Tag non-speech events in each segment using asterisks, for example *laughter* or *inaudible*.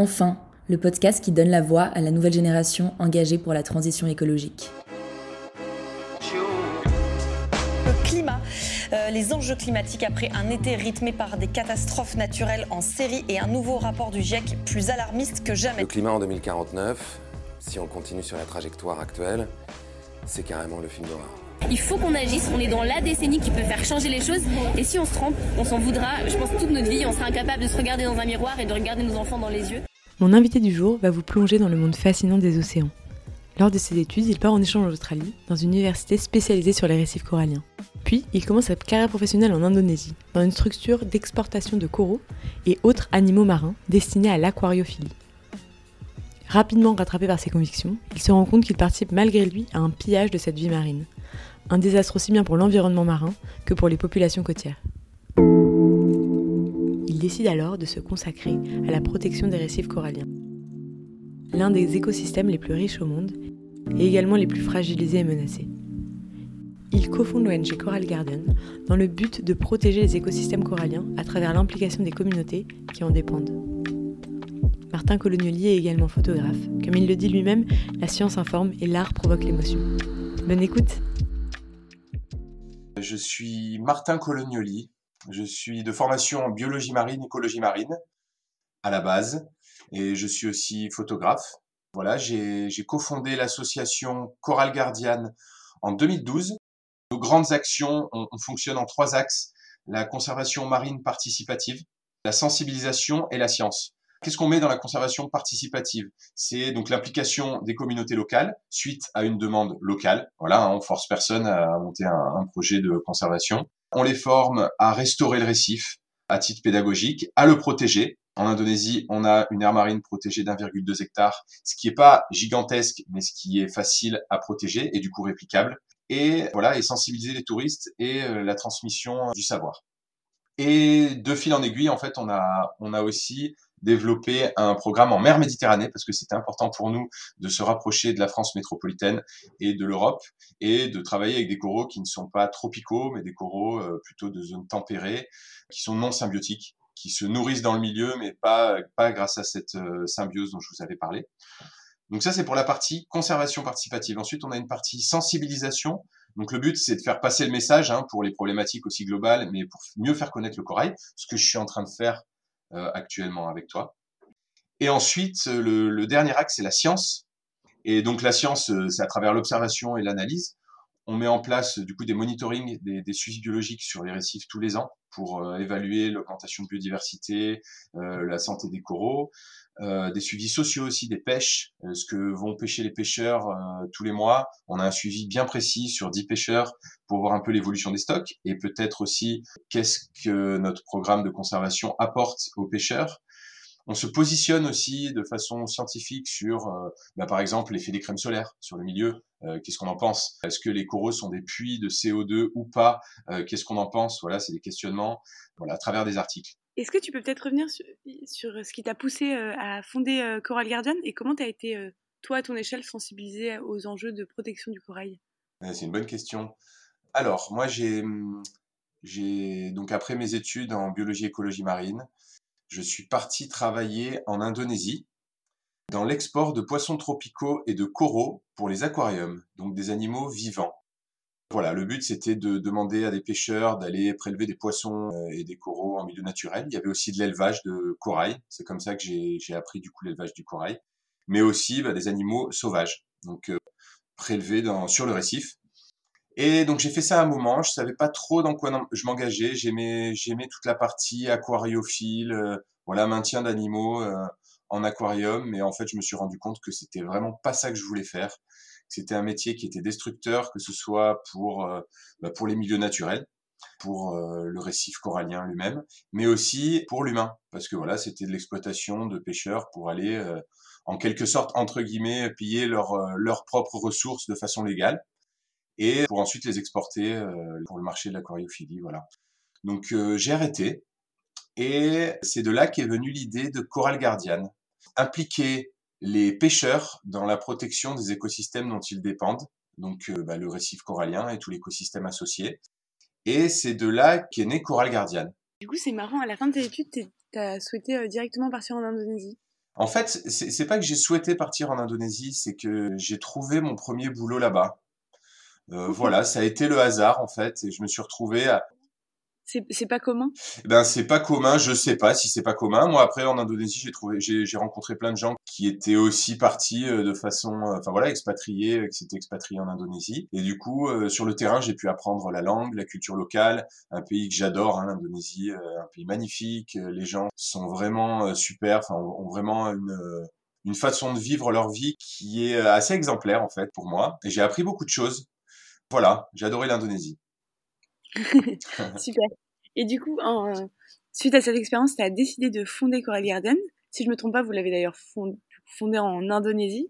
Enfin, le podcast qui donne la voix à la nouvelle génération engagée pour la transition écologique. Le climat, euh, les enjeux climatiques après un été rythmé par des catastrophes naturelles en série et un nouveau rapport du GIEC plus alarmiste que jamais. Le climat en 2049, si on continue sur la trajectoire actuelle, c'est carrément le film d'horreur. Il faut qu'on agisse, on est dans la décennie qui peut faire changer les choses et si on se trompe, on s'en voudra, je pense toute notre vie, on sera incapable de se regarder dans un miroir et de regarder nos enfants dans les yeux. Mon invité du jour va vous plonger dans le monde fascinant des océans. Lors de ses études, il part en échange en Australie, dans une université spécialisée sur les récifs coralliens. Puis, il commence sa carrière professionnelle en Indonésie, dans une structure d'exportation de coraux et autres animaux marins destinés à l'aquariophilie. Rapidement rattrapé par ses convictions, il se rend compte qu'il participe malgré lui à un pillage de cette vie marine. Un désastre aussi bien pour l'environnement marin que pour les populations côtières. Il décide alors de se consacrer à la protection des récifs coralliens. L'un des écosystèmes les plus riches au monde et également les plus fragilisés et menacés. Il cofonde l'ONG Coral Guardian dans le but de protéger les écosystèmes coralliens à travers l'implication des communautés qui en dépendent. Martin Colognoli est également photographe. Comme il le dit lui-même, la science informe et l'art provoque l'émotion. Bonne écoute Je suis Martin Colognoli. Je suis de formation en biologie marine, écologie marine, à la base. Et je suis aussi photographe. Voilà, j'ai cofondé l'association Coral Guardian en 2012. Nos grandes actions, on, on fonctionne en trois axes. La conservation marine participative, la sensibilisation et la science. Qu'est-ce qu'on met dans la conservation participative? C'est donc l'implication des communautés locales suite à une demande locale. Voilà, hein, on force personne à monter un, projet de conservation. On les forme à restaurer le récif à titre pédagogique, à le protéger. En Indonésie, on a une aire marine protégée d'1,2 hectare, ce qui n'est pas gigantesque, mais ce qui est facile à protéger et du coup réplicable. Et voilà, et sensibiliser les touristes et euh, la transmission du savoir. Et de fil en aiguille, en fait, on a, on a aussi développer un programme en mer Méditerranée parce que c'était important pour nous de se rapprocher de la France métropolitaine et de l'Europe et de travailler avec des coraux qui ne sont pas tropicaux mais des coraux euh, plutôt de zones tempérées qui sont non symbiotiques qui se nourrissent dans le milieu mais pas pas grâce à cette euh, symbiose dont je vous avais parlé. Donc ça c'est pour la partie conservation participative. Ensuite on a une partie sensibilisation. Donc le but c'est de faire passer le message hein, pour les problématiques aussi globales mais pour mieux faire connaître le corail, ce que je suis en train de faire actuellement avec toi. Et ensuite, le, le dernier axe, c'est la science. Et donc la science, euh, c'est à travers l'observation et l'analyse. On met en place du coup des monitorings, des, des, suivis biologiques sur les récifs tous les ans pour euh, évaluer l'augmentation de biodiversité, euh, la santé des coraux, euh, des suivis sociaux aussi des pêches, ce que vont pêcher les pêcheurs tous les mois. On a un suivi bien précis sur 10 pêcheurs pour voir un peu l'évolution des stocks et peut-être aussi qu'est-ce que notre programme de conservation apporte aux pêcheurs on se positionne aussi de façon scientifique sur, euh, bah, par exemple, l'effet des crèmes solaires sur le milieu. Euh, Qu'est-ce qu'on en pense? Est-ce que les coraux sont des puits de CO2 ou pas? Euh, Qu'est-ce qu'on en pense? Voilà, c'est des questionnements voilà, à travers des articles. Est-ce que tu peux peut-être revenir sur, sur, ce qui t'a poussé euh, à fonder euh, Coral Guardian et comment tu as été, euh, toi, à ton échelle, sensibilisé aux enjeux de protection du corail? C'est une bonne question. Alors, moi, j'ai, j'ai donc après mes études en biologie écologie marine, je suis parti travailler en Indonésie dans l'export de poissons tropicaux et de coraux pour les aquariums, donc des animaux vivants. Voilà, le but c'était de demander à des pêcheurs d'aller prélever des poissons euh, et des coraux en milieu naturel. Il y avait aussi de l'élevage de corail, c'est comme ça que j'ai appris du coup l'élevage du corail, mais aussi bah, des animaux sauvages, donc euh, prélevés dans, sur le récif. Et donc j'ai fait ça un moment, je savais pas trop dans quoi je m'engageais, j'aimais j'aimais toute la partie aquariophile, euh, voilà maintien d'animaux en aquarium, mais en fait je me suis rendu compte que c'était vraiment pas ça que je voulais faire. C'était un métier qui était destructeur, que ce soit pour euh, bah, pour les milieux naturels, pour euh, le récif corallien lui-même, mais aussi pour l'humain, parce que voilà c'était de l'exploitation de pêcheurs pour aller euh, en quelque sorte entre guillemets piller leurs leurs propres ressources de façon légale et pour ensuite les exporter euh, pour le marché de l'aquariophilie. Voilà. Donc euh, j'ai arrêté et c'est de là qu'est venue l'idée de Coral Guardian. Impliquer les pêcheurs dans la protection des écosystèmes dont ils dépendent, donc euh, bah, le récif corallien et tout l'écosystème associé. Et c'est de là qu'est né Coral Guardian. Du coup, c'est marrant, à la fin de tes études, tu as souhaité directement partir en Indonésie. En fait, c'est pas que j'ai souhaité partir en Indonésie, c'est que j'ai trouvé mon premier boulot là-bas. Euh, voilà, ça a été le hasard en fait, et je me suis retrouvé à, c'est pas commun? Eh Ben c'est pas commun, je sais pas si c'est pas commun. Moi après en Indonésie, j'ai trouvé j'ai rencontré plein de gens qui étaient aussi partis euh, de façon euh, enfin voilà, expatriés, euh, qui s'étaient expatriés en Indonésie et du coup sur le terrain, j'ai pu apprendre la langue, la culture locale, un pays que j'adore hein, l'Indonésie, un pays magnifique, les gens sont vraiment super, enfin ont vraiment une une façon de vivre leur vie qui est assez exemplaire en fait pour moi et j'ai appris beaucoup de choses. Voilà, j'ai adoré l'Indonésie. *laughs* Super. Et du coup, en, suite à cette expérience, tu as décidé de fonder Coral Garden. Si je me trompe pas, vous l'avez d'ailleurs fondé, en Indonésie.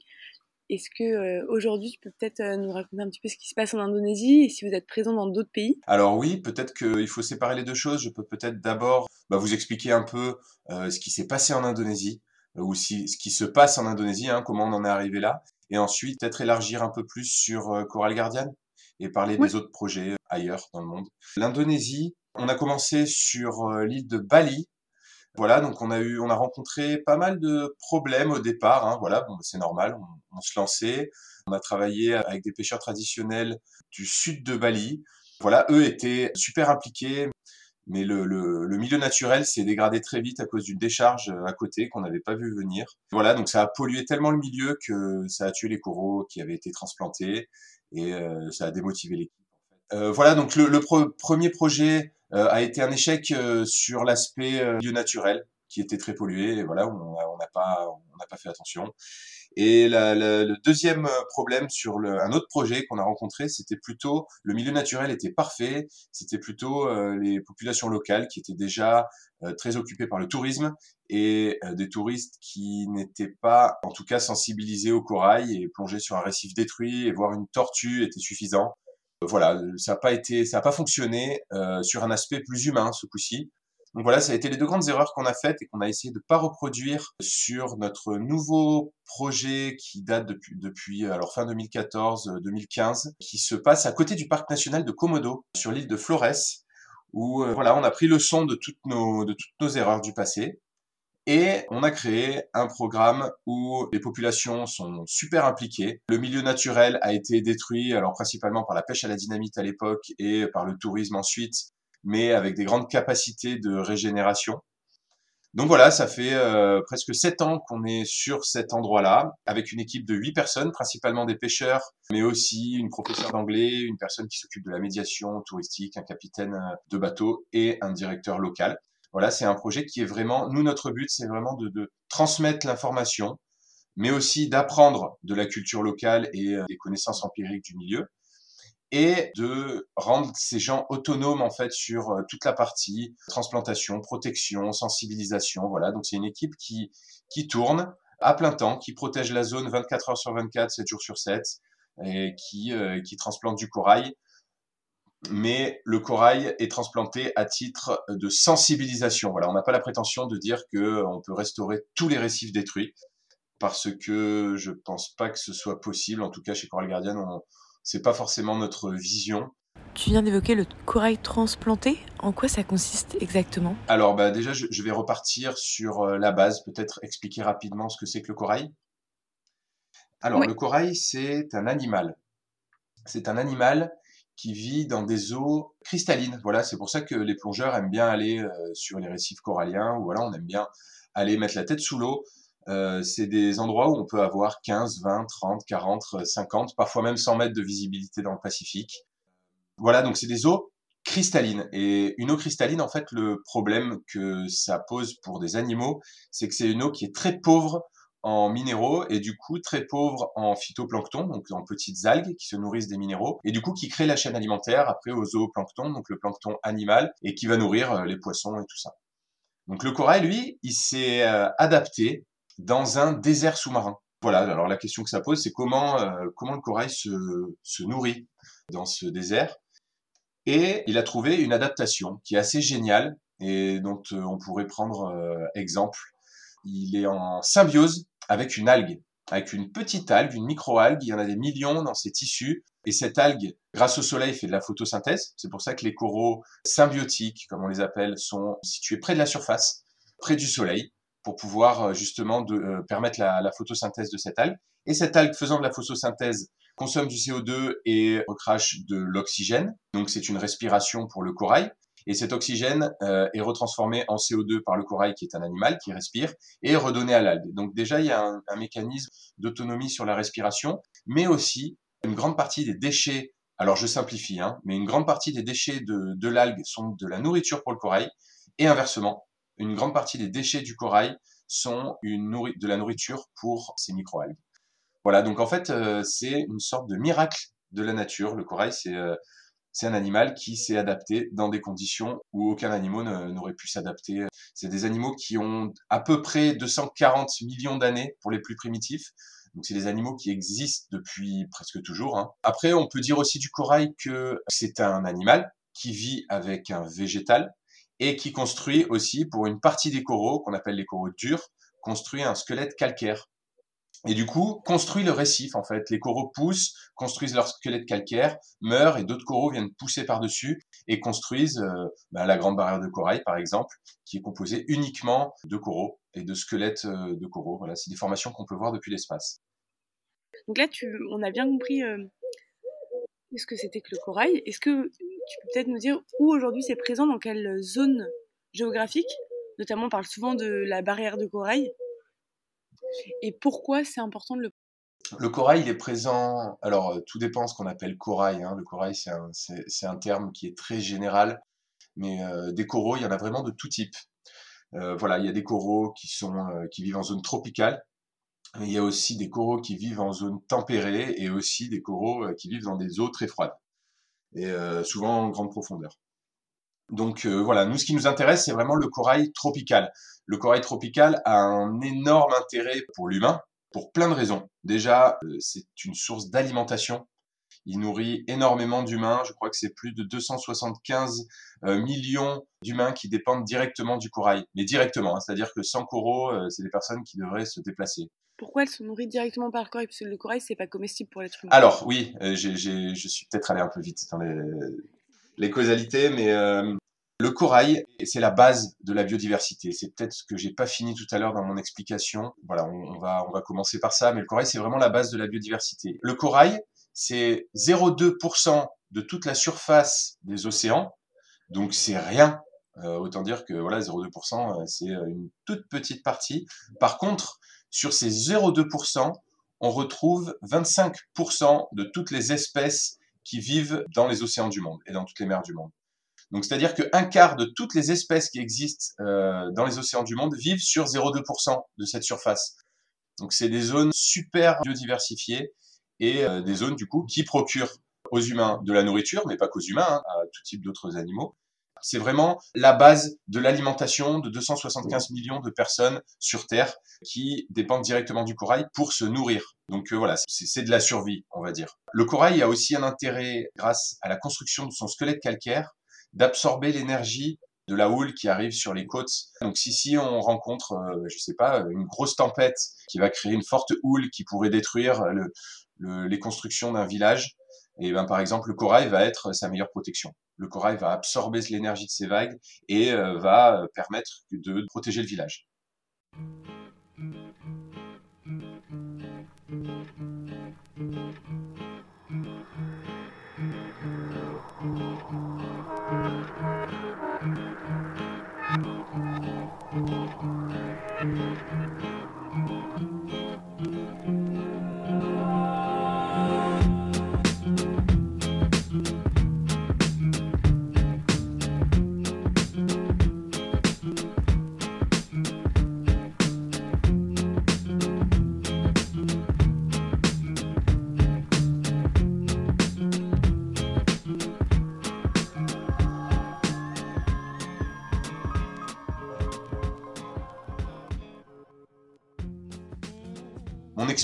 Est-ce que euh, aujourd'hui, tu peux peut-être euh, nous raconter un petit peu ce qui se passe en Indonésie et si vous êtes présent dans d'autres pays? Alors oui, peut-être qu'il faut séparer les deux choses. Je peux peut-être d'abord bah, vous expliquer un peu euh, ce qui s'est passé en Indonésie ou si, ce qui se passe en Indonésie, hein, comment on en est arrivé là, et ensuite peut-être élargir un peu plus sur Coral Guardian et parler des autres projets ailleurs dans le monde. L'Indonésie, on a commencé sur euh, l'île de Bali. Voilà, donc on a eu, on a rencontré pas mal de problèmes au départ. Hein, voilà, bon, c'est normal, on, on, se lançait. On a travaillé avec des pêcheurs traditionnels du sud de Bali. Voilà, eux étaient super impliqués, mais le, le, le milieu naturel s'est dégradé très vite à cause d'une décharge à côté qu'on n'avait pas vu venir. Voilà, donc ça a pollué tellement le milieu que ça a tué les coraux qui avaient été transplantés et euh, ça a démotivé l'équipe. Euh, voilà, donc le, le premier projet euh, a été un échec sur l'aspect milieu naturel qui était très pollué. Et voilà, on n'a pas, on n'a pas fait attention. Et le deuxième problème sur le, un autre projet qu'on a rencontré, c'était plutôt le milieu naturel était parfait, c'était plutôt euh, les populations locales qui étaient déjà euh, très occupées par le tourisme et euh, des touristes qui n'étaient pas, en tout cas, sensibilisés au corail et plonger sur un récif détruit et voir une tortue était suffisant. Voilà, ça n'a pas été, ça n'a pas fonctionné sur un aspect plus humain ce coup-ci. Donc voilà, ça a été les deux grandes erreurs qu'on a faites et qu'on a essayé de pas reproduire sur notre nouveau projet qui date depuis, depuis alors fin 2014-2015, qui se passe à côté du parc national de Komodo, sur l'île de Flores, où euh, voilà, on a pris le son de toutes nos, de toutes nos erreurs du passé. Et on a créé un programme où les populations sont super impliquées. Le milieu naturel a été détruit, alors principalement par la pêche à la dynamite à l'époque et par le tourisme ensuite, mais avec des grandes capacités de régénération. Donc voilà, ça fait euh, presque sept ans qu'on est sur cet endroit-là, avec une équipe de huit personnes, principalement des pêcheurs, mais aussi une professeure d'anglais, une personne qui s'occupe de la médiation touristique, un capitaine euh, de bateau et un directeur local. Voilà, c'est un projet qui est vraiment, nous, notre but, c'est vraiment de, de transmettre l'information, mais aussi d'apprendre de la culture locale et euh, des connaissances empiriques du milieu, et de rendre ces gens autonomes en fait sur euh, toute la partie transplantation, protection, sensibilisation. Voilà, donc c'est une équipe qui qui tourne à plein temps, qui protège la zone 24 heures sur 24, 7 jours sur 7, et qui euh, qui transplante du corail. Mais le corail est transplanté à titre de sensibilisation. Voilà, on n'a pas la prétention de dire que on peut restaurer tous les récifs détruits parce que je pense pas que ce soit possible. En tout cas, chez Coral Guardian, on, c'est pas forcément notre vision. Tu viens d'évoquer le corail transplanté. En quoi ça consiste exactement? Alors bah déjà, je, vais repartir sur euh, la base, peut-être expliquer rapidement ce que c'est que le corail. Alors le corail, c'est un animal. C'est un animal qui vit dans des eaux cristallines. Voilà, c'est pour ça que les plongeurs aiment bien aller euh, sur les récifs coralliens, ou voilà, on aime bien aller mettre la tête sous l'eau euh, c'est des endroits où on peut avoir 15, 20, 30, 40, 50, parfois même 100 mètres de visibilité dans le Pacifique. Voilà, donc c'est des eaux cristallines. Et une eau cristalline, en fait, le problème que ça pose pour des animaux, c'est que c'est une eau qui est très pauvre en minéraux et du coup très pauvre en phytoplancton, donc en petites algues qui se nourrissent des minéraux, et du coup qui crée la chaîne alimentaire après aux zooplancton, donc le plancton animal, et qui va nourrir euh, les poissons et tout ça. Donc le corail, lui, il s'est euh, adapté dans un désert sous-marin. Voilà, alors la question que ça pose, c'est comment, euh, comment le corail se, se nourrit dans ce désert. Et il a trouvé une adaptation qui est assez géniale et dont euh, on pourrait prendre euh, exemple. Il est en symbiose avec une algue, avec une petite algue, une micro-algue. Il y en a des millions dans ces tissus. Et cette algue, grâce au soleil, fait de la photosynthèse. C'est pour ça que les coraux symbiotiques, comme on les appelle, sont situés près de la surface, près du soleil. Pour pouvoir justement de, permettre la, la, photosynthèse de cette algue. Et cette algue faisant de la photosynthèse consomme du CO2 et recrache de l'oxygène. Donc c'est une respiration pour le corail. Et cet oxygène euh, est retransformé en CO2 par le corail, qui est un animal qui respire, et redonné à l'algue. Donc déjà, il y a un, un mécanisme d'autonomie sur la respiration, mais aussi une grande partie des déchets, alors je simplifie, hein, mais une grande partie des déchets de, de l'algue sont de la nourriture pour le corail, et inversement, une grande partie des déchets du corail sont de la nourriture pour ces microalgues. Voilà, donc en fait, euh, c'est une sorte de miracle de la nature. Le corail, c'est euh, c'est un animal qui s'est adapté dans des conditions où aucun animal n'aurait pu s'adapter. C'est des animaux qui ont à peu près 240 millions d'années pour les plus primitifs. Donc c'est des animaux qui existent depuis presque toujours. Hein. Après, on peut dire aussi du corail que c'est un animal qui vit avec un végétal et qui construit aussi, pour une partie des coraux, qu'on appelle les coraux durs, construit un squelette calcaire. Et du coup, construit le récif, en fait. Les coraux poussent, construisent leur squelette calcaire, meurent, et d'autres coraux viennent pousser par-dessus et construisent euh, bah, la grande barrière de corail, par exemple, qui est composée uniquement de coraux et de squelettes euh, de coraux. Voilà, c'est des formations qu'on peut voir depuis l'espace. Donc là, on a bien compris euh, ce que c'était que le corail. Est-ce que tu peux peut-être nous dire où aujourd'hui c'est présent, dans quelle zone géographique? Notamment, on parle souvent de la barrière de corail. Et pourquoi c'est important de le le corail, il est présent. Alors, euh, tout dépend de ce qu'on appelle corail. Hein. Le corail, c'est un, terme qui est très général, mais euh, des coraux, il y en a vraiment de tout type. Euh, voilà, il y a des coraux qui sont qui vivent en zone tropicale. Mais il y a aussi des coraux qui vivent en zone tempérée et aussi des coraux qui vivent dans des eaux très froides et souvent en grande profondeur. Donc voilà, nous ce qui nous intéresse, c'est vraiment le corail tropical. Le corail tropical a un énorme intérêt pour l'humain, pour plein de raisons. Déjà, euh, c'est une source d'alimentation. Il nourrit énormément d'humains. Je crois que c'est plus de 275 euh, millions d'humains qui dépendent directement du corail. Mais directement, hein. c'est-à-dire que sans coraux, euh, c'est des personnes qui devraient se déplacer. Pourquoi elles se nourrissent directement par le corail Parce que le corail, c'est pas comestible pour l'être humain. Alors oui, je suis peut-être allé un peu vite dans les, causalités, mais le corail, c'est la base de la biodiversité. C'est peut-être ce que j'ai pas fini tout à l'heure dans mon explication. Voilà, on, va, on va commencer par ça, mais le corail, c'est vraiment la base de la biodiversité. Le corail, c'est 0,2% de toute la surface des océans, donc c'est rien. Euh, autant dire que voilà, 0,2%, euh, c'est une toute petite partie. Par contre, sur ces 0,2%, on retrouve 25% de toutes les espèces qui vivent dans les océans du monde et dans toutes les mers du monde. Donc, c'est-à-dire qu'un quart de toutes les espèces qui existent euh, dans les océans du monde vivent sur 0,2% de cette surface. Donc, c'est des zones super biodiversifiées et euh, des zones, du coup, qui procurent aux humains de la nourriture, mais pas qu'aux humains, hein, à tout type d'autres animaux. C'est vraiment la base de l'alimentation de 275 millions de personnes sur Terre qui dépendent directement du corail pour se nourrir. Donc euh, voilà, c'est de la survie, on va dire. Le corail a aussi un intérêt grâce à la construction de son squelette calcaire d'absorber l'énergie de la houle qui arrive sur les côtes. Donc si si on rencontre, euh, je sais pas, une grosse tempête qui va créer une forte houle qui pourrait détruire le, les constructions d'un village, et ben par exemple le corail va être sa meilleure protection. Le corail va absorber l'énergie de ces vagues et euh, va permettre de protéger le village.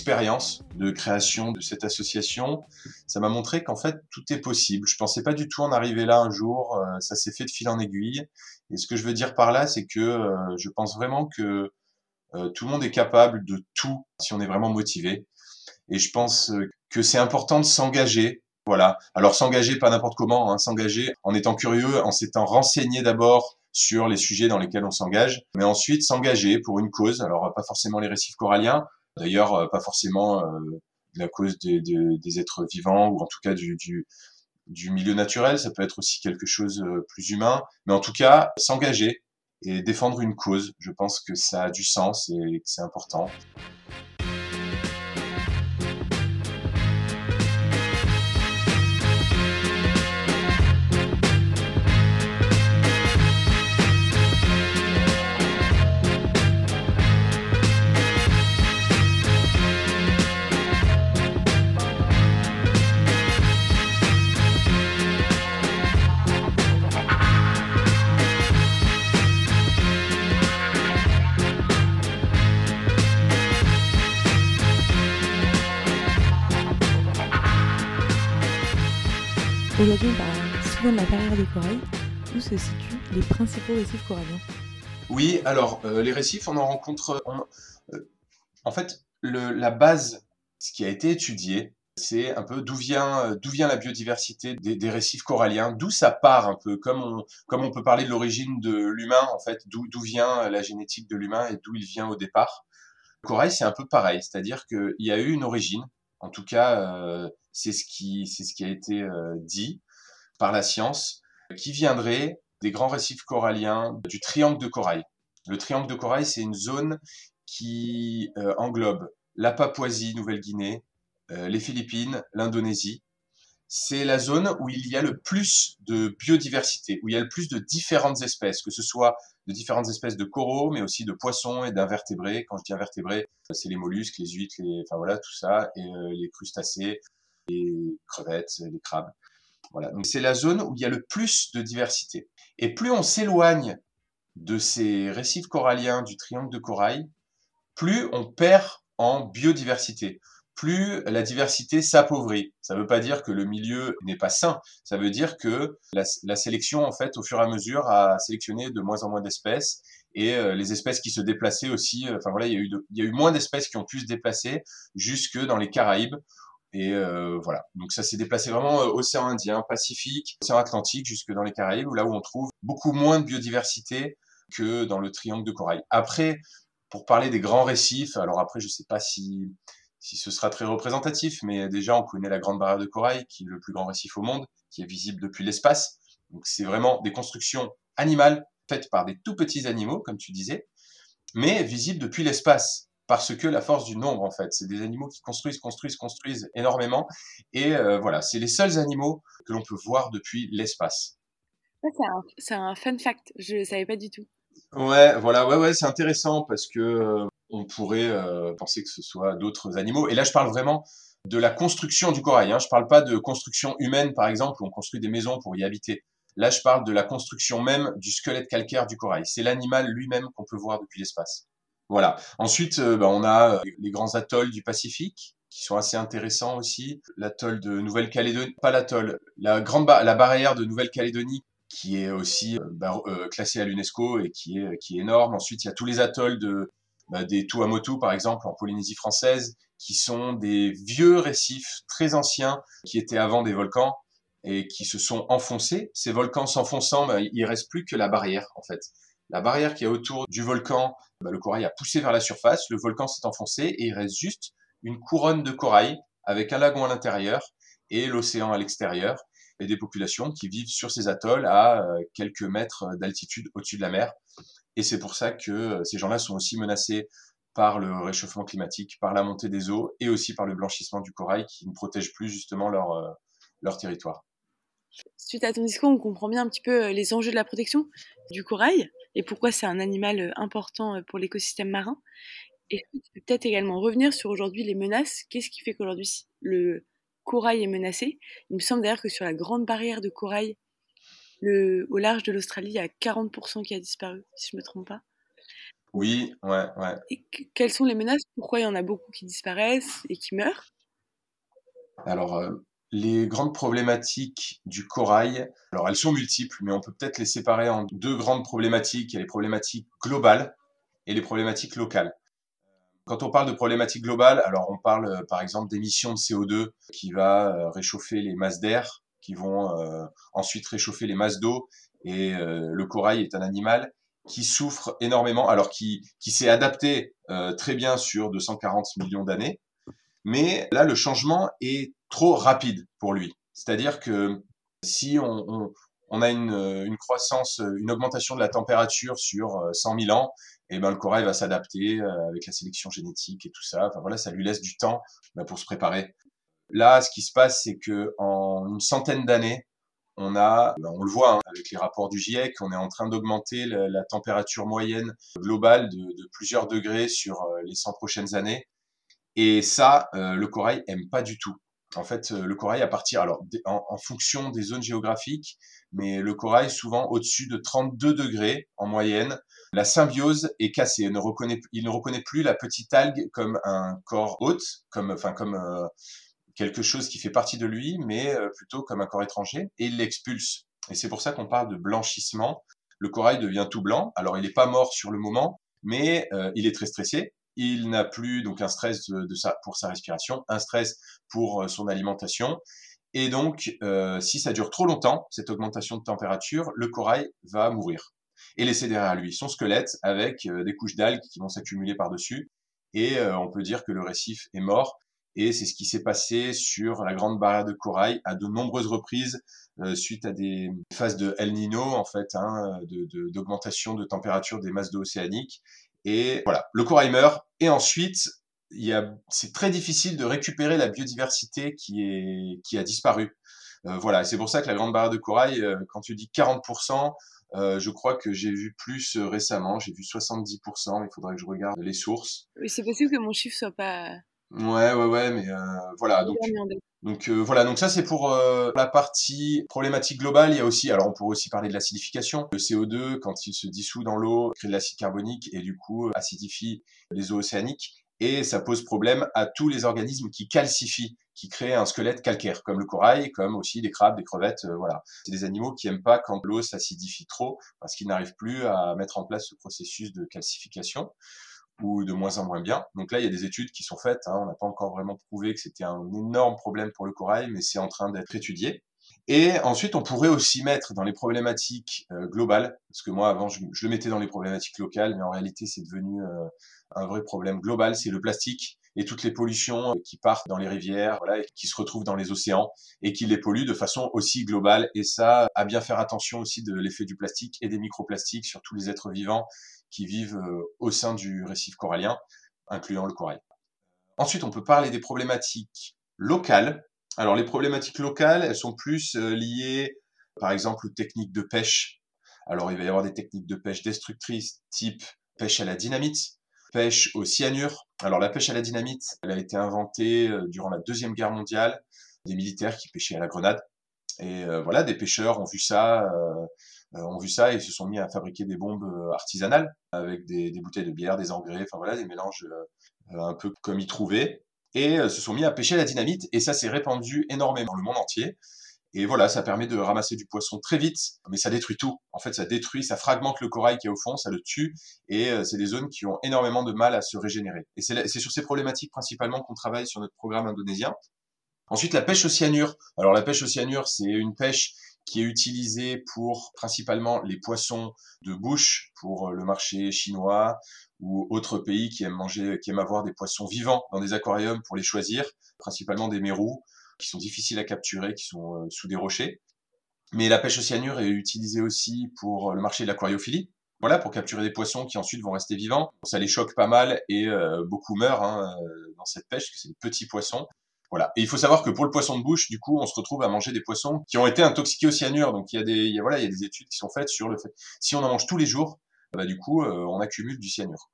Mon expérience de création de cette association, ça m'a montré qu'en fait tout est possible. Je pensais pas du tout en arriver là un jour. Euh, ça s'est fait de fil en aiguille. Et ce que je veux dire par là, c'est que euh, je pense vraiment que euh, tout le monde est capable de tout si on est vraiment motivé. Et je pense que c'est important de s'engager. Voilà. Alors s'engager pas n'importe comment, hein, s'engager en étant curieux, en s'étant renseigné d'abord sur les sujets dans lesquels on s'engage, mais ensuite s'engager pour une cause. Alors pas forcément les récifs coralliens, d'ailleurs pas forcément la cause des, êtres vivants ou en tout cas du, milieu naturel. Ça peut être aussi quelque chose plus humain, mais en tout cas s'engager et défendre une cause. Je pense que ça a du sens et que c'est important. Aujourd'hui, on parle souvent de la barrière de corail. Où se situent les principaux récifs coralliens? Oui, alors euh, les récifs, on en rencontre. Euh, en fait, la base, ce qui a été étudié, c'est un peu d'où vient, d'où vient la biodiversité des, récifs coralliens, d'où ça part un peu, comme on, comme on peut parler de l'origine de l'humain, en fait, d'où, vient la génétique de l'humain et d'où il vient au départ. Le corail, c'est un peu pareil, c'est-à-dire qu'il y a eu une origine, en tout cas, euh, c'est ce qui c'est ce qui a été euh, dit par la science, qui viendrait des grands récifs coralliens du triangle de corail. Le triangle de corail, c'est une zone qui euh, englobe la Papouasie, Nouvelle-Guinée, les Philippines, l'Indonésie. C'est la zone où il y a le plus de biodiversité, où il y a le plus de différentes espèces, que ce soit de différentes espèces de coraux, mais aussi de poissons et d'invertébrés. Quand je dis invertébrés, c'est les mollusques, les huîtres, les, enfin voilà, tout ça, et les crustacés, les crevettes, les crabes. C'est la zone où il y a le plus de diversité. Et plus on s'éloigne de ces récifs coralliens du triangle de corail, plus on perd en biodiversité, plus la diversité s'appauvrit. Ça ne veut pas dire que le milieu n'est pas sain, ça veut dire que la, sélection, en fait, au fur et à mesure, a sélectionné de moins en moins d'espèces et euh, les espèces qui se déplaçaient aussi. Enfin voilà, il y a eu, il y a eu moins d'espèces qui ont pu se déplacer jusque dans les Caraïbes et euh, voilà. Donc ça s'est déplacé vraiment euh, océan Indien, Pacifique, océan Atlantique, jusque dans les Caraïbes, là où on trouve beaucoup moins de biodiversité que dans le triangle de corail. Après, pour parler des grands récifs, alors après, je sais pas si si ce sera très représentatif, mais déjà on connaît la Grande Barrière de Corail, qui est le plus grand récif au monde, qui est visible depuis l'espace. Donc c'est vraiment des constructions animales faites par des tout petits animaux, comme tu disais, mais visibles depuis l'espace parce que la force du nombre, en fait. C'est des animaux qui construisent, construisent, construisent énormément. Et euh, voilà, c'est les seuls animaux que l'on peut voir depuis l'espace. c'est un, fun fact, je ne savais pas du tout. Ouais, voilà, ouais, ouais, c'est intéressant parce que euh, on pourrait euh, penser que ce soit d'autres animaux. Et là, je parle vraiment de la construction du corail. Hein. Je parle pas de construction humaine, par exemple, où on construit des maisons pour y habiter. Là, je parle de la construction même du squelette calcaire du corail. C'est l'animal lui-même qu'on peut voir depuis l'espace. Voilà. Ensuite, euh, bah, on a euh, les grands atolls du Pacifique qui sont assez intéressants aussi. L'atoll de Nouvelle-Calédonie, pas l'atoll, la grande la barrière de Nouvelle-Calédonie qui est aussi euh, bah, classée à l'UNESCO et qui est qui est énorme. Ensuite, il y a tous les atolls de bah, des Tuamotu par exemple en Polynésie française qui sont des vieux récifs très anciens qui étaient avant des volcans et qui se sont enfoncés. Ces volcans s'enfonçant, bah, il reste plus que la barrière en fait. La barrière qui est autour du volcan, bah, le corail a poussé vers la surface, le volcan s'est enfoncé et il reste juste une couronne de corail avec un lagon à l'intérieur et l'océan à l'extérieur et des populations qui vivent sur ces atolls à euh, quelques mètres d'altitude au-dessus de la mer. Et c'est pour ça que euh, ces gens-là sont aussi menacés par le réchauffement climatique, par la montée des eaux et aussi par le blanchissement du corail qui ne protège plus justement leur, euh, leur territoire. Suite à ton discours, on comprend bien un petit peu les enjeux de la protection du corail et pourquoi c'est un animal euh, important euh, pour l'écosystème marin. Et peut-être également revenir sur aujourd'hui les menaces. Qu'est-ce qui fait qu'aujourd'hui le corail est menacé? Il me semble d'ailleurs que sur la grande barrière de corail le, au large de l'Australie, il y a 40% qui a disparu, si je ne me trompe pas. Oui, ouais, ouais. Et quelles sont les menaces? Pourquoi il y en a beaucoup qui disparaissent et qui meurent? Alors, euh, les grandes problématiques du corail, alors elles sont multiples, mais on peut peut-être les séparer en deux grandes problématiques. Il y a les problématiques globales et les problématiques locales. Quand on parle de problématiques globales, alors on parle euh, par exemple d'émissions de CO2 qui va euh, réchauffer les masses d'air, qui vont euh, ensuite réchauffer les masses d'eau Et le corail est un animal qui souffre énormément, alors qui, qui s'est adapté très bien sur 240 millions d'années. Mais là, le changement est trop rapide pour lui. C'est-à-dire que si on, a une, une, croissance, une augmentation de la température sur 100 000 ans, et eh ben le corail va s'adapter avec la sélection génétique et tout ça. Enfin voilà, ça lui laisse du temps bah, pour se préparer. Là, ce qui se passe, c'est que en une centaine d'années, on a, ben, on le voit hein, avec les rapports du GIEC, on est en train d'augmenter la, température moyenne globale de, plusieurs degrés sur euh, les 100 prochaines années. Et ça, euh, le corail aime pas du tout. En fait, euh, le corail à partir, alors en, fonction des zones géographiques, mais le corail souvent au-dessus de 32 degrés en moyenne, la symbiose est cassée. Il ne reconnaît, il ne reconnaît plus la petite algue comme un corps hôte, comme, enfin comme quelque chose qui fait partie de lui, mais euh, plutôt comme un corps étranger, et il l'expulse. Et c'est pour ça qu'on parle de blanchissement. Le corail devient tout blanc. Alors, il n'est pas mort sur le moment, mais euh, il est très stressé. Il n'a plus donc un stress de, pour sa respiration, un stress pour euh, son alimentation. Et donc, si ça dure trop longtemps, cette augmentation de température, le corail va mourir et laisser derrière lui son squelette avec des couches d'algues qui vont s'accumuler par-dessus. Et on peut dire que le récif est mort et c'est ce qui s'est passé sur la grande barrière de corail à de nombreuses reprises euh, suite à des phases de El Nino, en fait, hein, d'augmentation de, de, température des masses d'eau océaniques. Et voilà, le corail meurt. Et ensuite, c'est très difficile de récupérer la biodiversité qui, est, qui a disparu. Euh, voilà, c'est pour ça que la grande barrière de corail, euh, quand tu dis 40%, euh, je crois que j'ai vu plus récemment, j'ai vu 70%, il faudrait que je regarde les sources. Oui, c'est possible que mon chiffre soit pas Ouais, ouais, ouais, mais voilà. Donc, donc euh, voilà, donc ça c'est pour euh, la partie problématique globale. Il y a aussi, alors on pourrait aussi parler de l'acidification. Le CO2, quand il se dissout dans l'eau, crée de l'acide carbonique et du coup acidifie les eaux océaniques. Et ça pose problème à tous les organismes qui calcifient, qui créent un squelette calcaire, comme le corail, comme aussi des crabes, des crevettes, voilà. C'est des animaux qui aiment pas quand l'eau s'acidifie trop, parce qu'ils n'arrivent plus à mettre en place ce processus de calcification ou de moins en moins bien. Donc là, il y a des études qui sont faites. Hein. On n'a pas encore vraiment prouvé que c'était un énorme problème pour le corail, mais c'est en train d'être étudié. Et ensuite, on pourrait aussi mettre dans les problématiques euh, globales, parce que moi avant je, le mettais dans les problématiques locales, mais en réalité c'est devenu euh, un vrai problème global, c'est le plastique et toutes les pollutions euh, qui partent dans les rivières, qui se retrouvent dans les océans et qui les polluent de façon aussi globale. Et ça, à bien faire attention aussi de l'effet du plastique et des microplastiques sur tous les êtres vivants qui vivent euh, au sein du récif corallien, incluant le corail. Ensuite, on peut parler des problématiques locales. Alors, les problématiques locales, elles sont plus euh, liées, par exemple, aux techniques de pêche. Alors, il va y avoir des techniques de pêche destructrices, type pêche à la dynamite, pêche au cyanure. Alors, la pêche à la dynamite, elle a été inventée euh, durant la Deuxième Guerre mondiale, des militaires qui pêchaient à la grenade. Et voilà, des pêcheurs ont vu ça, euh, ont vu ça et se sont mis à fabriquer des bombes euh, artisanales avec des, bouteilles de bière, des engrais, enfin voilà, des mélanges euh, un peu comme ils trouvaient et se sont mis à pêcher la dynamite et ça s'est répandu énormément dans le monde entier. Et voilà, ça permet de ramasser du poisson très vite, mais ça détruit tout. En fait, ça détruit, ça fragmente le corail qui est au fond, ça le tue, et c'est des zones qui ont énormément de mal à se régénérer. Et c'est sur ces problématiques principalement qu'on travaille sur notre programme indonésien. Ensuite, la pêche au cyanure. Alors la pêche au cyanure, c'est une pêche qui est utilisé pour principalement les poissons de bouche pour euh, le marché chinois ou autres pays qui aiment manger, qui aiment avoir des poissons vivants dans des aquariums pour les choisir, principalement des mérous qui sont difficiles à capturer, qui sont euh, sous des rochers. Mais la pêche au cyanure est utilisée aussi pour le marché de l'aquariophilie. Voilà, pour capturer des poissons qui ensuite vont rester vivants. Ça les choque pas mal et euh, beaucoup meurent hein, dans cette pêche, parce que c'est des petits poissons. Voilà. Et il faut savoir que pour le poisson de bouche, du coup, on se retrouve à manger des poissons qui ont été intoxiqués au cyanure. Donc il y a des, voilà, il y a des études qui sont faites sur le fait. Si on en mange tous les jours, bah, du coup, euh, on accumule du cyanure.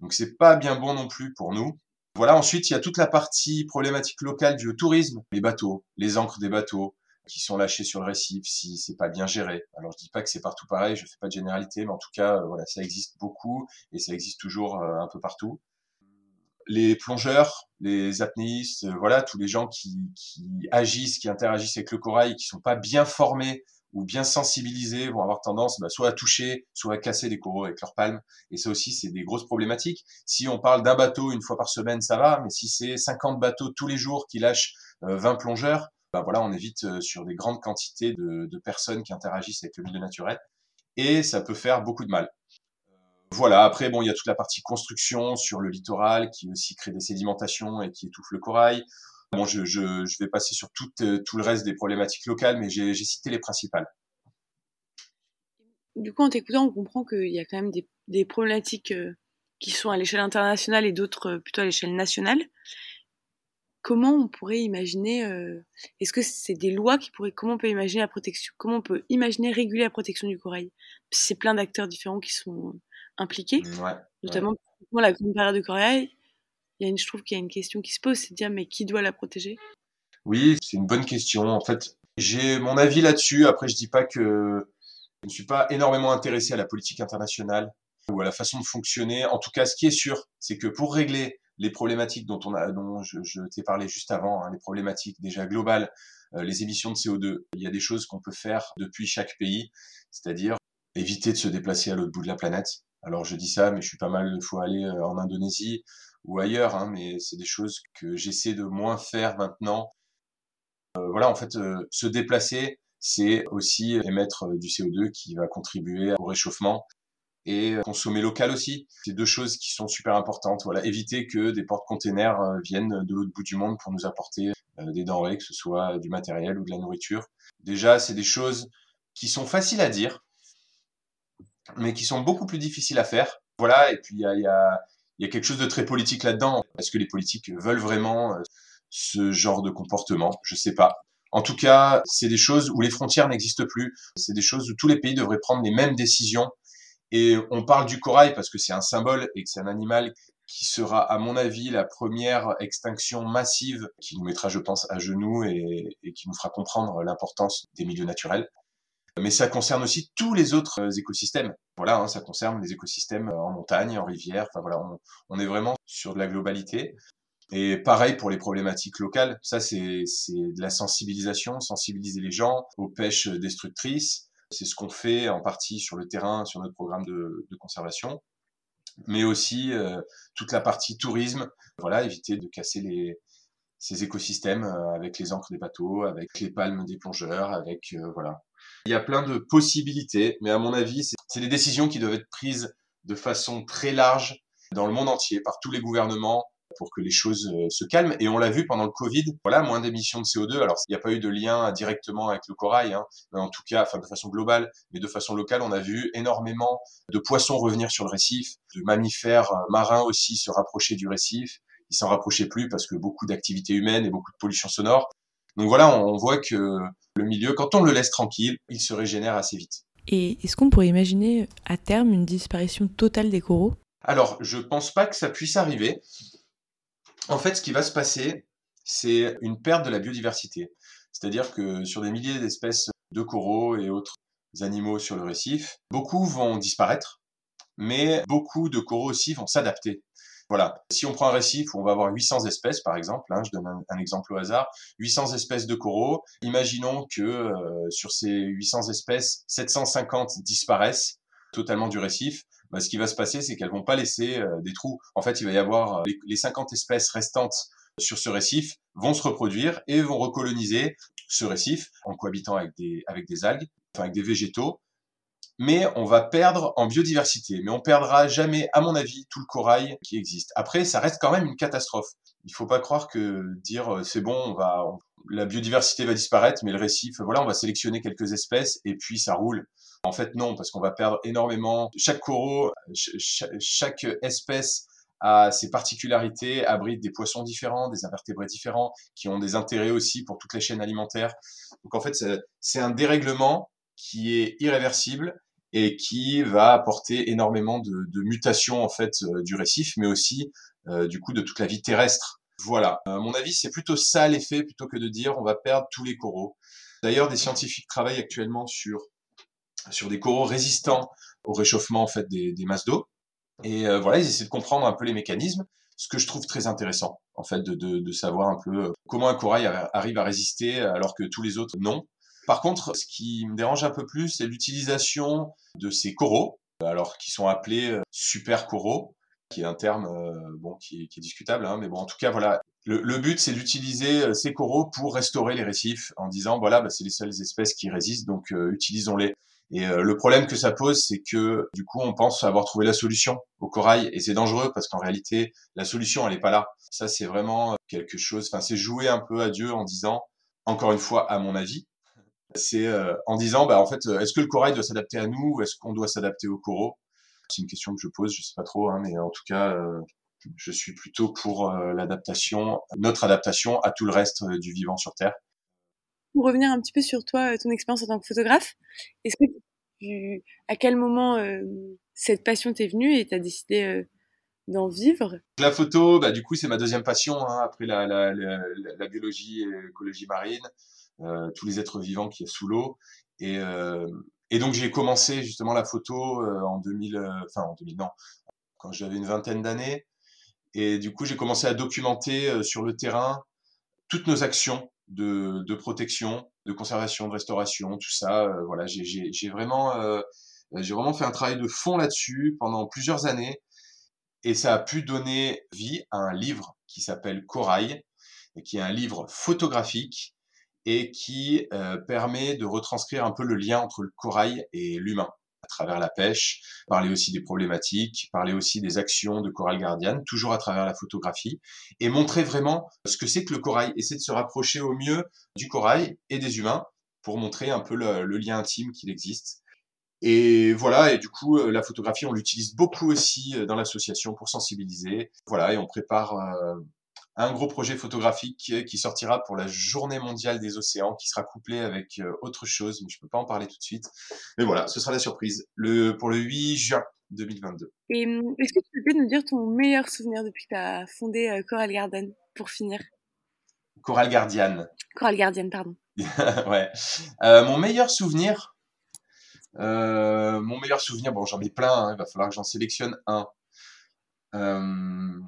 Donc c'est pas bien bon non plus pour nous. Voilà. Ensuite, il y a toute la partie problématique locale du tourisme, les bateaux, les ancres des bateaux qui sont lâchés sur le récif si c'est pas bien géré. Alors je dis pas que c'est partout pareil, je fais pas de généralité, mais en tout cas, euh, voilà, ça existe beaucoup et ça existe toujours euh, un peu partout les plongeurs, les apnéistes, euh, voilà, tous les gens qui, qui, agissent, qui interagissent avec le corail, qui sont pas bien formés ou bien sensibilisés, vont avoir tendance bah, soit à toucher, soit à casser des coraux avec leurs palmes. Et ça aussi, c'est des grosses problématiques. Si on parle d'un bateau une fois par semaine, ça va, mais si c'est 50 bateaux tous les jours qui lâchent 20 euh, plongeurs, bah voilà, on évite sur des grandes quantités de, de personnes qui interagissent avec le milieu naturel et ça peut faire beaucoup de mal. Voilà, après, bon, il y a toute la partie construction sur le littoral qui aussi crée des sédimentations et qui étouffe le corail. Bon, je, je, je vais passer sur tout, tout le reste des problématiques locales, mais j'ai cité les principales. Du coup, en t'écoutant, on comprend qu'il y a quand même des, des problématiques qui sont à l'échelle internationale et d'autres plutôt à l'échelle nationale comment on pourrait imaginer euh, Est-ce que c'est des lois qui pourraient Comment on peut imaginer la protection Comment on peut imaginer réguler la protection du corail? C'est plein d'acteurs différents qui sont euh, impliqués, notamment la grande période de corail. Il y a une, je trouve qu'il y a une question qui se pose, c'est de dire mais qui doit la protéger? Oui, c'est une bonne question. En fait, j'ai mon avis là-dessus. Après, je dis pas que je ne suis pas énormément intéressé à la politique internationale ou à la façon de fonctionner. En tout cas, ce qui est sûr, c'est que pour régler les problématiques dont on a, dont je, t'ai parlé juste avant, hein, les problématiques déjà globales, euh, les émissions de CO2. Il y a des choses qu'on peut faire depuis chaque pays, c'est-à-dire éviter de se déplacer à l'autre bout de la planète. Alors je dis ça, mais je suis pas mal de fois allé euh, en Indonésie ou ailleurs, hein, mais c'est des choses que j'essaie de moins faire maintenant. Euh, voilà, en fait, se déplacer, c'est aussi émettre du CO2 qui va contribuer au réchauffement et euh, consommer local aussi. C'est deux choses qui sont super importantes. Voilà, éviter que des porte-containers euh, viennent de l'autre bout du monde pour nous apporter euh, des denrées, que ce soit du matériel ou de la nourriture. Déjà, c'est des choses qui sont faciles à dire, mais qui sont beaucoup plus difficiles à faire. Voilà, et puis il y, a, y a quelque chose de très politique là-dedans. Est-ce que les politiques veulent vraiment ce genre de comportement? Je sais pas. En tout cas, c'est des choses où les frontières n'existent plus. C'est des choses où tous les pays devraient prendre les mêmes décisions et on parle du corail parce que c'est un symbole et que c'est un animal qui sera, à mon avis, la première extinction massive qui nous mettra, je pense, à genoux et, qui nous fera comprendre l'importance des milieux naturels. Mais ça concerne aussi tous les autres écosystèmes. Voilà, hein, ça concerne les écosystèmes en montagne, en rivière. Enfin voilà, on, est vraiment sur de la globalité. Et pareil pour les problématiques locales. Ça, c'est de la sensibilisation, sensibiliser les gens aux pêches destructrices, c'est ce qu'on fait en partie sur le terrain, sur notre programme de, conservation, mais aussi euh, toute la partie tourisme. Voilà, éviter de casser les, ces écosystèmes euh, avec les encres des bateaux, avec les palmes des plongeurs, avec euh, voilà. Il y a plein de possibilités, mais à mon avis, c'est des décisions qui doivent être prises de façon très large dans le monde entier par tous les gouvernements pour que les choses euh, se calment. Et on l'a vu pendant le Covid, voilà, moins d'émissions de CO2. Alors, il n'y a pas eu de lien directement avec le corail, hein, mais en tout cas, de façon globale, mais de façon locale, on a vu énormément de poissons revenir sur le récif, de mammifères euh, marins aussi se rapprocher du récif. Ils s'en rapprochaient plus parce que beaucoup d'activités humaines et beaucoup de pollution sonore. Donc voilà, on voit que le milieu, quand on le laisse tranquille, il se régénère assez vite. Et est-ce qu'on pourrait imaginer à terme une disparition totale des coraux? Alors, je pense pas que ça puisse arriver. En fait, ce qui va se passer, c'est une perte de la biodiversité. C'est-à-dire que sur des milliers d'espèces de coraux et autres animaux sur le récif, beaucoup vont disparaître, mais beaucoup de coraux aussi vont s'adapter. Voilà. Si on prend un récif où on va avoir 800 espèces, par exemple, hein, je donne un, exemple au hasard, 800 espèces de coraux, imaginons que euh, sur ces 800 espèces, 750 disparaissent totalement du récif. Bah, ce qui va se passer, c'est qu'elles vont pas laisser euh, des trous. En fait, il va y avoir euh, les, 50 espèces restantes sur ce récif vont se reproduire et vont recoloniser ce récif en cohabitant avec des, avec des algues, enfin avec des végétaux. Mais on va perdre en biodiversité. Mais on perdra jamais, à mon avis, tout le corail qui existe. Après, ça reste quand même une catastrophe. Il faut pas croire que dire euh, c'est bon, on va, la biodiversité va disparaître, mais le récif, voilà, on va sélectionner quelques espèces et puis ça roule. En fait, non, parce qu'on va perdre énormément. Chaque coraux, chaque espèce a ses particularités, abrite des poissons différents, des invertébrés différents, qui ont des intérêts aussi pour toutes les chaînes alimentaires. Donc en fait, c'est un dérèglement qui est irréversible et qui va apporter énormément de, mutations en fait euh, du récif, mais aussi euh, du coup de toute la vie terrestre. Voilà, à mon avis, c'est plutôt ça l'effet plutôt que de dire on va perdre tous les coraux. D'ailleurs, des scientifiques travaillent actuellement sur sur des coraux résistants au réchauffement en fait des, masses d'eau. Et euh, voilà, ils essaient de comprendre un peu les mécanismes, ce que je trouve très intéressant en fait de, de, savoir un peu euh, comment un corail arrive à résister alors que tous les autres non. Par contre, ce qui me dérange un peu plus, c'est l'utilisation de ces coraux, alors qui sont appelés euh, super coraux, qui est un terme bon qui, est discutable, hein, mais bon en tout cas voilà, le, but, c'est d'utiliser ces coraux pour restaurer les récifs en disant, voilà, bah, c'est les seules espèces qui résistent, donc utilisons-les. Et le problème que ça pose, c'est que du coup, on pense avoir trouvé la solution au corail, et c'est dangereux parce qu'en réalité, la solution, elle n'est pas là. Ça, c'est vraiment quelque chose. Enfin, c'est jouer un peu à Dieu en disant, encore une fois, à mon avis, c'est en disant, bah en fait, est-ce que le corail doit s'adapter à nous, ou est-ce qu'on doit s'adapter aux coraux? C'est une question que je pose, je sais pas trop, hein, mais en tout cas, je suis plutôt pour euh, l'adaptation, notre adaptation à tout le reste euh, du vivant sur Terre. Pour revenir un petit peu sur toi, euh, ton expérience en tant que photographe, est-ce que tu, à quel moment cette passion t'est venue et t'as décidé d'en vivre? La photo, bah, du coup, c'est ma deuxième passion hein, après la, la, la, la, biologie et l'écologie marine, euh, tous les êtres vivants qui est sous l'eau. Et, euh, et donc j'ai commencé justement la photo en 2000, enfin en 2000 non, quand j'avais une vingtaine d'années. Et du coup, j'ai commencé à documenter euh, sur le terrain toutes nos actions de, de protection, de conservation, de restauration, tout ça. Euh, voilà, j'ai vraiment, euh, j'ai vraiment fait un travail de fond là-dessus pendant plusieurs années. Et ça a pu donner vie à un livre qui s'appelle Corail, et qui est un livre photographique et qui permet de retranscrire un peu le lien entre le corail et l'humain à travers la pêche, parler aussi des problématiques, parler aussi des actions de Coral Guardian, toujours à travers la photographie, et montrer vraiment ce que c'est que le corail, essayer de se rapprocher au mieux du corail et des humains pour montrer un peu le, lien intime qu'il existe. Et voilà, et du coup, euh, la photographie, on l'utilise beaucoup aussi euh, dans l'association pour sensibiliser. Voilà, et on prépare euh, un gros projet photographique qui sortira pour la journée mondiale des océans, qui sera couplé avec euh, autre chose, mais je peux pas en parler tout de suite. Mais voilà, ce sera la surprise le, pour le 8 juin 2022. Et hum, est-ce que tu peux nous dire ton meilleur souvenir depuis que tu as fondé euh, Coral Garden, pour finir? Coral Guardian. Coral Guardian, pardon. *laughs* ouais. Euh, mon meilleur souvenir, euh, mon meilleur souvenir, bon j'en ai plein, hein, il va falloir que j'en sélectionne un. Euh,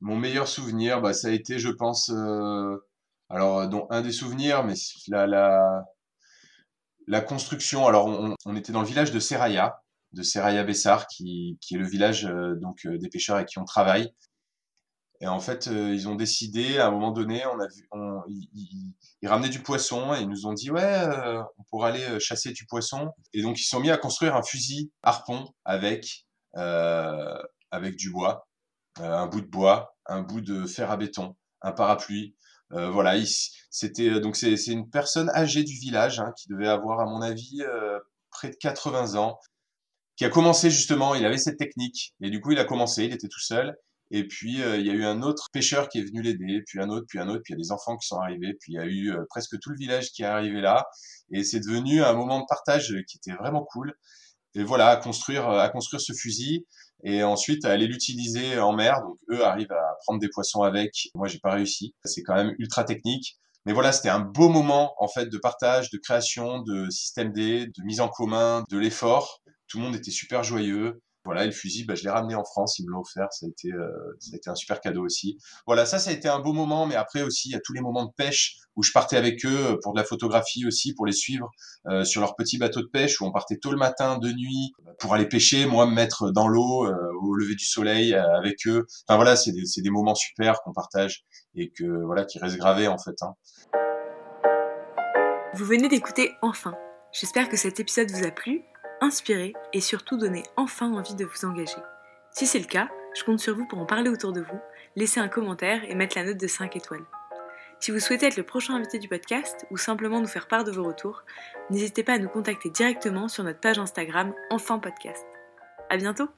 mon meilleur souvenir, bah, ça a été, je pense, euh, alors, dont un des souvenirs, mais la, la, la construction. Alors, on, était dans le village de Seraya, de Seraya Bessar, qui, qui est le village euh, donc euh, des pêcheurs avec qui on travaille. Et en fait, ils ont décidé, à un moment donné, on a vu, ils, ramenaient du poisson et ils nous ont dit, ouais, on pourra aller chasser du poisson. Et donc, ils sont mis à construire un fusil harpon avec, avec du bois. Euh, un bout de bois, un bout de fer à béton, un parapluie. Euh, voilà, c'était euh, donc c'est une personne âgée du village hein, qui devait avoir, à mon avis, près de 80 ans, qui a commencé justement. Il avait cette technique et du coup il a commencé. Il était tout seul. Et puis il y a eu un autre pêcheur qui est venu l'aider, puis un autre, puis un autre, puis il y a des enfants qui sont arrivés, puis il y a eu presque tout le village qui est arrivé là, et c'est devenu un moment de partage qui était vraiment cool. Et voilà, à construire, à construire ce fusil et ensuite à aller l'utiliser en mer. Donc eux arrivent à prendre des poissons avec. Moi, j'ai pas réussi. C'est quand même ultra technique. Mais voilà, c'était un beau moment en fait de partage, de création, de système D, de mise en commun, de l'effort. Tout le monde était super joyeux. Voilà, et le fusil, bah, je l'ai ramené en France, ils me l'ont offert, ça a été, euh, ça a été un super cadeau aussi. Voilà, ça, ça a été un beau moment, mais après aussi, il y a tous les moments de pêche où je partais avec eux euh, pour de la photographie aussi, pour les suivre euh, sur leur petit bateau de pêche, où on partait tôt le matin, de nuit, pour aller pêcher, moi me mettre dans l'eau au lever du soleil avec eux. Enfin voilà, c'est des, des moments super qu'on partage et que voilà, qui restent gravés en fait. Hein. Vous venez d'écouter Enfin. J'espère que cet épisode vous a plu inspirer et surtout donner enfin envie de vous engager. Si c'est le cas, je compte sur vous pour en parler autour de vous, laisser un commentaire et mettre la note de 5 étoiles. Si vous souhaitez être le prochain invité du podcast ou simplement nous faire part de vos retours, n'hésitez pas à nous contacter directement sur notre page Instagram Enfin Podcast. À bientôt!